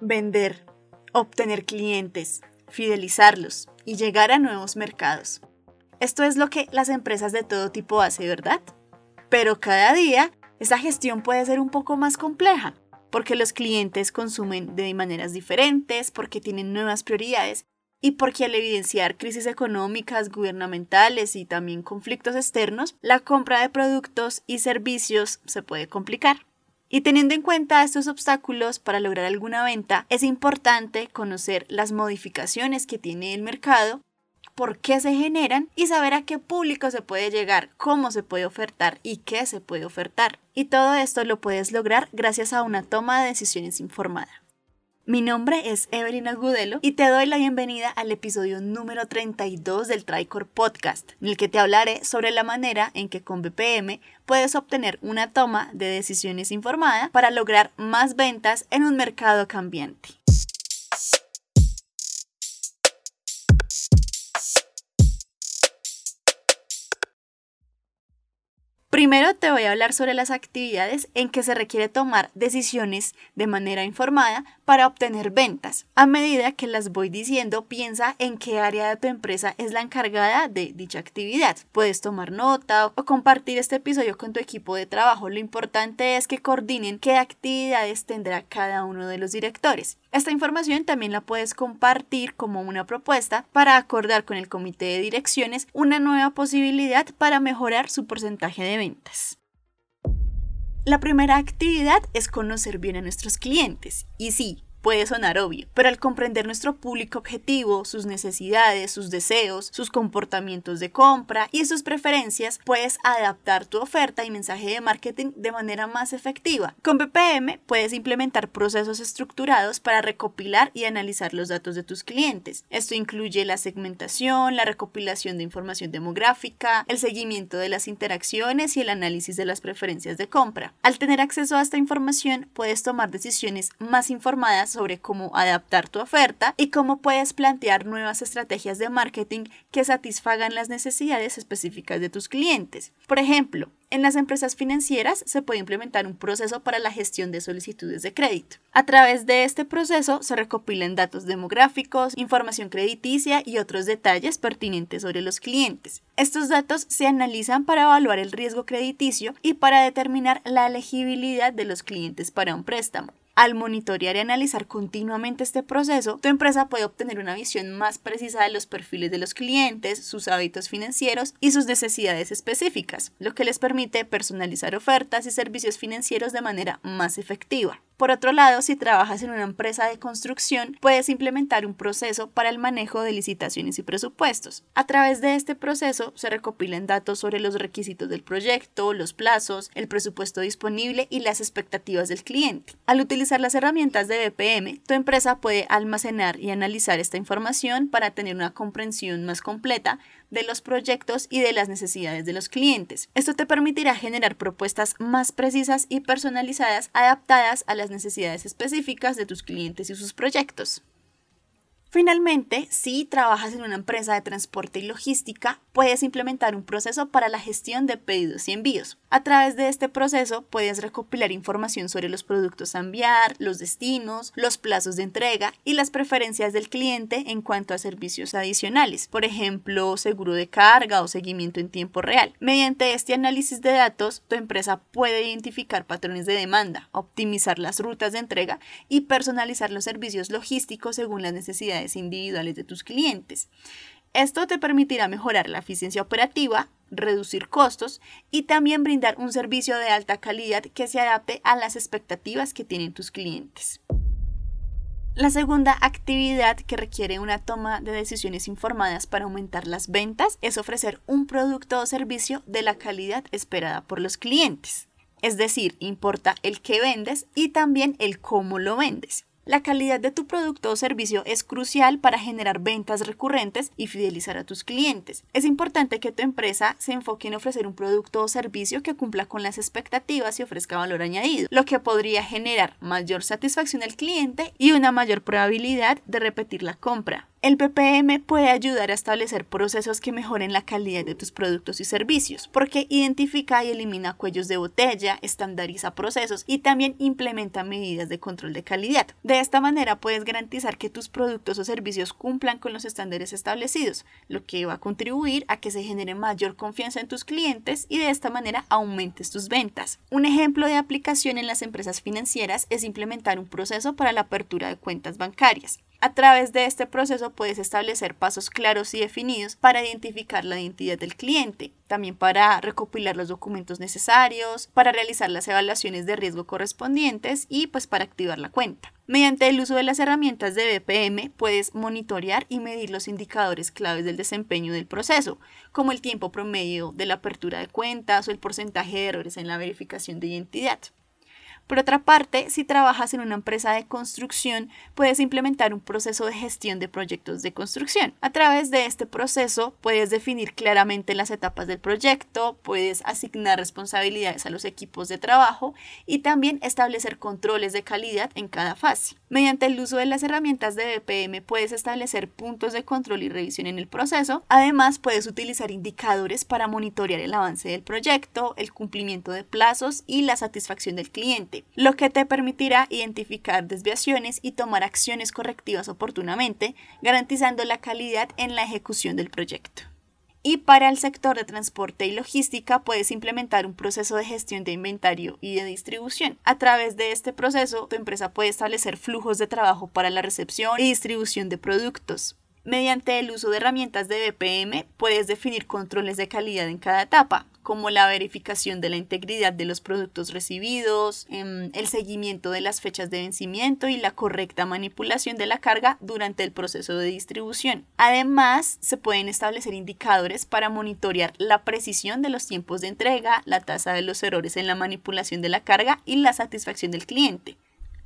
Vender, obtener clientes, fidelizarlos y llegar a nuevos mercados. Esto es lo que las empresas de todo tipo hacen, ¿verdad? Pero cada día esa gestión puede ser un poco más compleja, porque los clientes consumen de maneras diferentes, porque tienen nuevas prioridades y porque al evidenciar crisis económicas, gubernamentales y también conflictos externos, la compra de productos y servicios se puede complicar. Y teniendo en cuenta estos obstáculos para lograr alguna venta, es importante conocer las modificaciones que tiene el mercado, por qué se generan y saber a qué público se puede llegar, cómo se puede ofertar y qué se puede ofertar. Y todo esto lo puedes lograr gracias a una toma de decisiones informada. Mi nombre es Evelyn Agudelo y te doy la bienvenida al episodio número 32 del Tricor Podcast, en el que te hablaré sobre la manera en que con BPM puedes obtener una toma de decisiones informada para lograr más ventas en un mercado cambiante. Primero te voy a hablar sobre las actividades en que se requiere tomar decisiones de manera informada para obtener ventas. A medida que las voy diciendo, piensa en qué área de tu empresa es la encargada de dicha actividad. Puedes tomar nota o compartir este episodio con tu equipo de trabajo. Lo importante es que coordinen qué actividades tendrá cada uno de los directores. Esta información también la puedes compartir como una propuesta para acordar con el comité de direcciones una nueva posibilidad para mejorar su porcentaje de ventas. La primera actividad es conocer bien a nuestros clientes. Y sí, puede sonar obvio, pero al comprender nuestro público objetivo, sus necesidades, sus deseos, sus comportamientos de compra y sus preferencias, puedes adaptar tu oferta y mensaje de marketing de manera más efectiva. Con BPM puedes implementar procesos estructurados para recopilar y analizar los datos de tus clientes. Esto incluye la segmentación, la recopilación de información demográfica, el seguimiento de las interacciones y el análisis de las preferencias de compra. Al tener acceso a esta información, puedes tomar decisiones más informadas sobre cómo adaptar tu oferta y cómo puedes plantear nuevas estrategias de marketing que satisfagan las necesidades específicas de tus clientes. Por ejemplo, en las empresas financieras se puede implementar un proceso para la gestión de solicitudes de crédito. A través de este proceso se recopilan datos demográficos, información crediticia y otros detalles pertinentes sobre los clientes. Estos datos se analizan para evaluar el riesgo crediticio y para determinar la elegibilidad de los clientes para un préstamo. Al monitorear y analizar continuamente este proceso, tu empresa puede obtener una visión más precisa de los perfiles de los clientes, sus hábitos financieros y sus necesidades específicas, lo que les permite personalizar ofertas y servicios financieros de manera más efectiva. Por otro lado, si trabajas en una empresa de construcción, puedes implementar un proceso para el manejo de licitaciones y presupuestos. A través de este proceso se recopilan datos sobre los requisitos del proyecto, los plazos, el presupuesto disponible y las expectativas del cliente. Al utilizar las herramientas de BPM, tu empresa puede almacenar y analizar esta información para tener una comprensión más completa de los proyectos y de las necesidades de los clientes. Esto te permitirá generar propuestas más precisas y personalizadas adaptadas a las necesidades específicas de tus clientes y sus proyectos. Finalmente, si trabajas en una empresa de transporte y logística, puedes implementar un proceso para la gestión de pedidos y envíos. A través de este proceso puedes recopilar información sobre los productos a enviar, los destinos, los plazos de entrega y las preferencias del cliente en cuanto a servicios adicionales, por ejemplo, seguro de carga o seguimiento en tiempo real. Mediante este análisis de datos, tu empresa puede identificar patrones de demanda, optimizar las rutas de entrega y personalizar los servicios logísticos según las necesidades individuales de tus clientes. Esto te permitirá mejorar la eficiencia operativa, reducir costos y también brindar un servicio de alta calidad que se adapte a las expectativas que tienen tus clientes. La segunda actividad que requiere una toma de decisiones informadas para aumentar las ventas es ofrecer un producto o servicio de la calidad esperada por los clientes. Es decir, importa el que vendes y también el cómo lo vendes. La calidad de tu producto o servicio es crucial para generar ventas recurrentes y fidelizar a tus clientes. Es importante que tu empresa se enfoque en ofrecer un producto o servicio que cumpla con las expectativas y ofrezca valor añadido, lo que podría generar mayor satisfacción al cliente y una mayor probabilidad de repetir la compra. El BPM puede ayudar a establecer procesos que mejoren la calidad de tus productos y servicios, porque identifica y elimina cuellos de botella, estandariza procesos y también implementa medidas de control de calidad. De esta manera puedes garantizar que tus productos o servicios cumplan con los estándares establecidos, lo que va a contribuir a que se genere mayor confianza en tus clientes y de esta manera aumentes tus ventas. Un ejemplo de aplicación en las empresas financieras es implementar un proceso para la apertura de cuentas bancarias. A través de este proceso puedes establecer pasos claros y definidos para identificar la identidad del cliente, también para recopilar los documentos necesarios, para realizar las evaluaciones de riesgo correspondientes y pues para activar la cuenta. Mediante el uso de las herramientas de BPM puedes monitorear y medir los indicadores claves del desempeño del proceso, como el tiempo promedio de la apertura de cuentas o el porcentaje de errores en la verificación de identidad. Por otra parte, si trabajas en una empresa de construcción, puedes implementar un proceso de gestión de proyectos de construcción. A través de este proceso puedes definir claramente las etapas del proyecto, puedes asignar responsabilidades a los equipos de trabajo y también establecer controles de calidad en cada fase. Mediante el uso de las herramientas de BPM puedes establecer puntos de control y revisión en el proceso. Además, puedes utilizar indicadores para monitorear el avance del proyecto, el cumplimiento de plazos y la satisfacción del cliente, lo que te permitirá identificar desviaciones y tomar acciones correctivas oportunamente, garantizando la calidad en la ejecución del proyecto. Y para el sector de transporte y logística puedes implementar un proceso de gestión de inventario y de distribución. A través de este proceso, tu empresa puede establecer flujos de trabajo para la recepción y distribución de productos. Mediante el uso de herramientas de BPM puedes definir controles de calidad en cada etapa, como la verificación de la integridad de los productos recibidos, em, el seguimiento de las fechas de vencimiento y la correcta manipulación de la carga durante el proceso de distribución. Además, se pueden establecer indicadores para monitorear la precisión de los tiempos de entrega, la tasa de los errores en la manipulación de la carga y la satisfacción del cliente.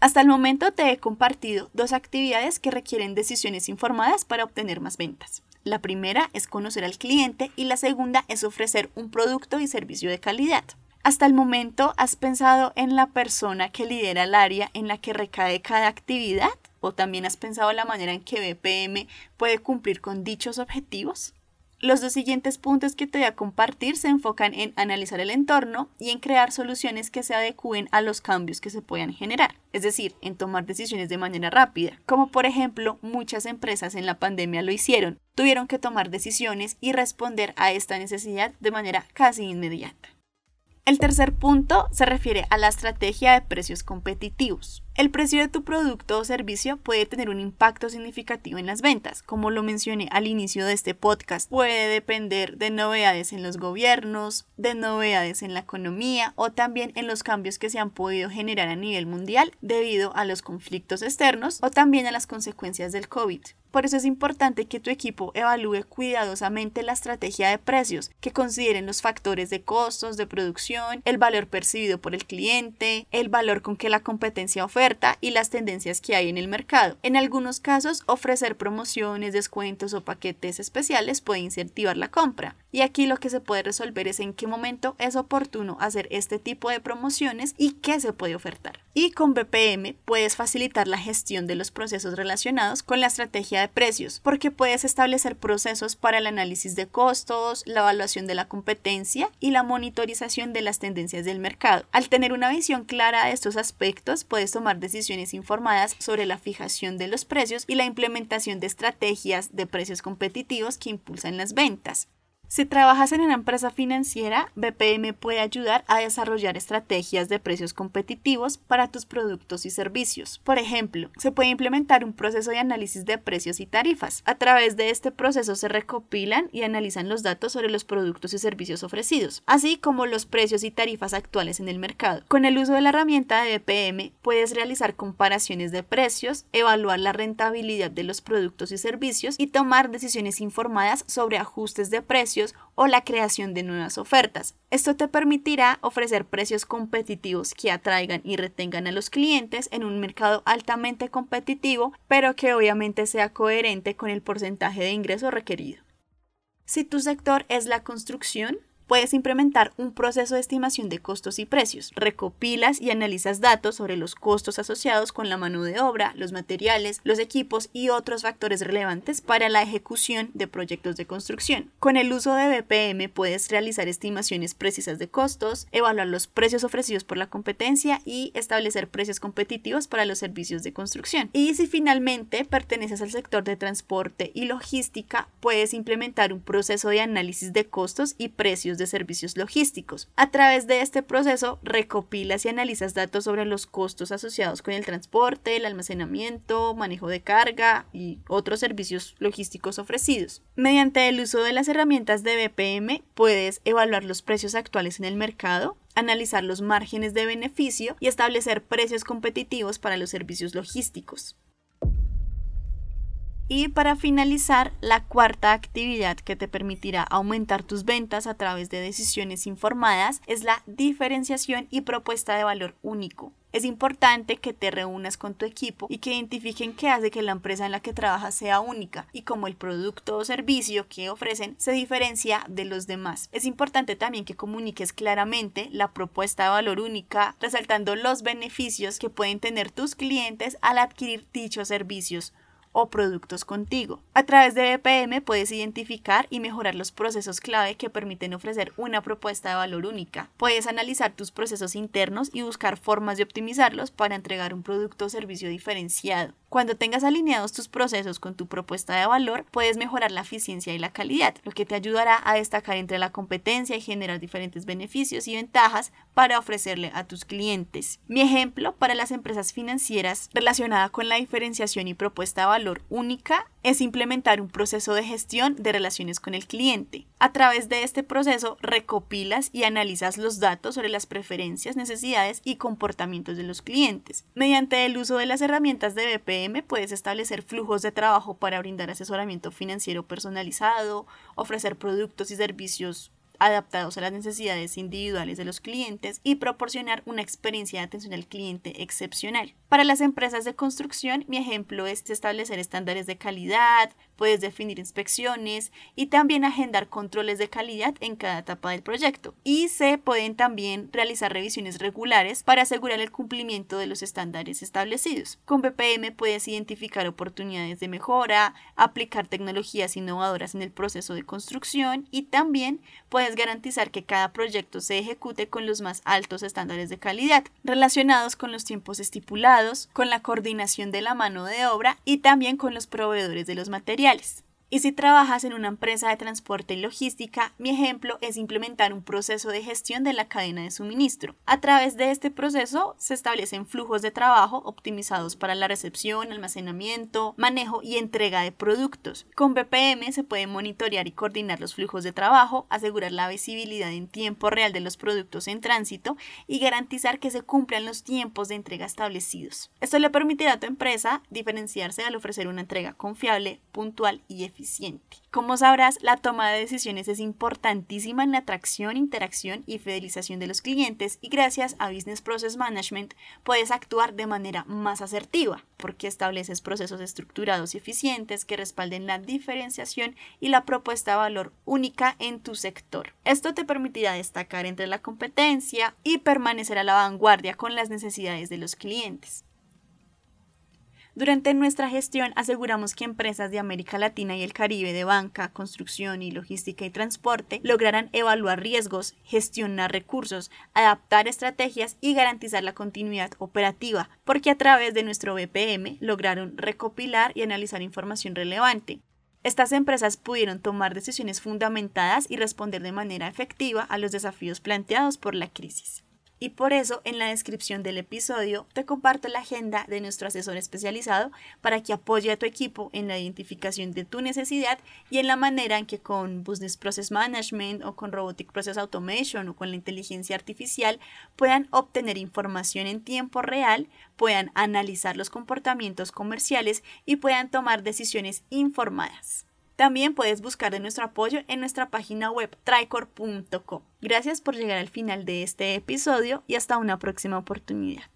Hasta el momento te he compartido dos actividades que requieren decisiones informadas para obtener más ventas. La primera es conocer al cliente y la segunda es ofrecer un producto y servicio de calidad. Hasta el momento, ¿has pensado en la persona que lidera el área en la que recae cada actividad? ¿O también has pensado la manera en que BPM puede cumplir con dichos objetivos? Los dos siguientes puntos que te voy a compartir se enfocan en analizar el entorno y en crear soluciones que se adecúen a los cambios que se puedan generar, es decir, en tomar decisiones de manera rápida, como por ejemplo muchas empresas en la pandemia lo hicieron, tuvieron que tomar decisiones y responder a esta necesidad de manera casi inmediata. El tercer punto se refiere a la estrategia de precios competitivos. El precio de tu producto o servicio puede tener un impacto significativo en las ventas. Como lo mencioné al inicio de este podcast, puede depender de novedades en los gobiernos, de novedades en la economía o también en los cambios que se han podido generar a nivel mundial debido a los conflictos externos o también a las consecuencias del COVID. Por eso es importante que tu equipo evalúe cuidadosamente la estrategia de precios, que consideren los factores de costos, de producción, el valor percibido por el cliente, el valor con que la competencia oferta y las tendencias que hay en el mercado. En algunos casos, ofrecer promociones, descuentos o paquetes especiales puede incentivar la compra. Y aquí lo que se puede resolver es en qué momento es oportuno hacer este tipo de promociones y qué se puede ofertar. Y con BPM puedes facilitar la gestión de los procesos relacionados con la estrategia de precios, porque puedes establecer procesos para el análisis de costos, la evaluación de la competencia y la monitorización de las tendencias del mercado. Al tener una visión clara de estos aspectos, puedes tomar decisiones informadas sobre la fijación de los precios y la implementación de estrategias de precios competitivos que impulsan las ventas. Si trabajas en una empresa financiera, BPM puede ayudar a desarrollar estrategias de precios competitivos para tus productos y servicios. Por ejemplo, se puede implementar un proceso de análisis de precios y tarifas. A través de este proceso se recopilan y analizan los datos sobre los productos y servicios ofrecidos, así como los precios y tarifas actuales en el mercado. Con el uso de la herramienta de BPM puedes realizar comparaciones de precios, evaluar la rentabilidad de los productos y servicios y tomar decisiones informadas sobre ajustes de precios o la creación de nuevas ofertas. Esto te permitirá ofrecer precios competitivos que atraigan y retengan a los clientes en un mercado altamente competitivo, pero que obviamente sea coherente con el porcentaje de ingreso requerido. Si tu sector es la construcción, puedes implementar un proceso de estimación de costos y precios. Recopilas y analizas datos sobre los costos asociados con la mano de obra, los materiales, los equipos y otros factores relevantes para la ejecución de proyectos de construcción. Con el uso de BPM puedes realizar estimaciones precisas de costos, evaluar los precios ofrecidos por la competencia y establecer precios competitivos para los servicios de construcción. Y si finalmente perteneces al sector de transporte y logística, puedes implementar un proceso de análisis de costos y precios de servicios logísticos. A través de este proceso recopilas y analizas datos sobre los costos asociados con el transporte, el almacenamiento, manejo de carga y otros servicios logísticos ofrecidos. Mediante el uso de las herramientas de BPM puedes evaluar los precios actuales en el mercado, analizar los márgenes de beneficio y establecer precios competitivos para los servicios logísticos. Y para finalizar, la cuarta actividad que te permitirá aumentar tus ventas a través de decisiones informadas es la diferenciación y propuesta de valor único. Es importante que te reúnas con tu equipo y que identifiquen qué hace que la empresa en la que trabajas sea única y cómo el producto o servicio que ofrecen se diferencia de los demás. Es importante también que comuniques claramente la propuesta de valor única, resaltando los beneficios que pueden tener tus clientes al adquirir dichos servicios o productos contigo. A través de BPM puedes identificar y mejorar los procesos clave que permiten ofrecer una propuesta de valor única. Puedes analizar tus procesos internos y buscar formas de optimizarlos para entregar un producto o servicio diferenciado. Cuando tengas alineados tus procesos con tu propuesta de valor, puedes mejorar la eficiencia y la calidad, lo que te ayudará a destacar entre la competencia y generar diferentes beneficios y ventajas para ofrecerle a tus clientes. Mi ejemplo para las empresas financieras relacionada con la diferenciación y propuesta de valor única es implementar un proceso de gestión de relaciones con el cliente. A través de este proceso recopilas y analizas los datos sobre las preferencias, necesidades y comportamientos de los clientes. Mediante el uso de las herramientas de BPM puedes establecer flujos de trabajo para brindar asesoramiento financiero personalizado, ofrecer productos y servicios adaptados a las necesidades individuales de los clientes y proporcionar una experiencia de atención al cliente excepcional. Para las empresas de construcción, mi ejemplo es establecer estándares de calidad, puedes definir inspecciones y también agendar controles de calidad en cada etapa del proyecto. Y se pueden también realizar revisiones regulares para asegurar el cumplimiento de los estándares establecidos. Con BPM puedes identificar oportunidades de mejora, aplicar tecnologías innovadoras en el proceso de construcción y también puedes garantizar que cada proyecto se ejecute con los más altos estándares de calidad relacionados con los tiempos estipulados, con la coordinación de la mano de obra y también con los proveedores de los materiales y si trabajas en una empresa de transporte y logística, mi ejemplo es implementar un proceso de gestión de la cadena de suministro. A través de este proceso se establecen flujos de trabajo optimizados para la recepción, almacenamiento, manejo y entrega de productos. Con BPM se puede monitorear y coordinar los flujos de trabajo, asegurar la visibilidad en tiempo real de los productos en tránsito y garantizar que se cumplan los tiempos de entrega establecidos. Esto le permitirá a tu empresa diferenciarse al ofrecer una entrega confiable, puntual y eficiente. Como sabrás, la toma de decisiones es importantísima en la atracción, interacción y fidelización de los clientes y gracias a Business Process Management puedes actuar de manera más asertiva porque estableces procesos estructurados y eficientes que respalden la diferenciación y la propuesta de valor única en tu sector. Esto te permitirá destacar entre la competencia y permanecer a la vanguardia con las necesidades de los clientes. Durante nuestra gestión aseguramos que empresas de América Latina y el Caribe de banca, construcción y logística y transporte lograran evaluar riesgos, gestionar recursos, adaptar estrategias y garantizar la continuidad operativa, porque a través de nuestro BPM lograron recopilar y analizar información relevante. Estas empresas pudieron tomar decisiones fundamentadas y responder de manera efectiva a los desafíos planteados por la crisis. Y por eso en la descripción del episodio te comparto la agenda de nuestro asesor especializado para que apoye a tu equipo en la identificación de tu necesidad y en la manera en que con Business Process Management o con Robotic Process Automation o con la inteligencia artificial puedan obtener información en tiempo real, puedan analizar los comportamientos comerciales y puedan tomar decisiones informadas. También puedes buscar de nuestro apoyo en nuestra página web tricor.com. Gracias por llegar al final de este episodio y hasta una próxima oportunidad.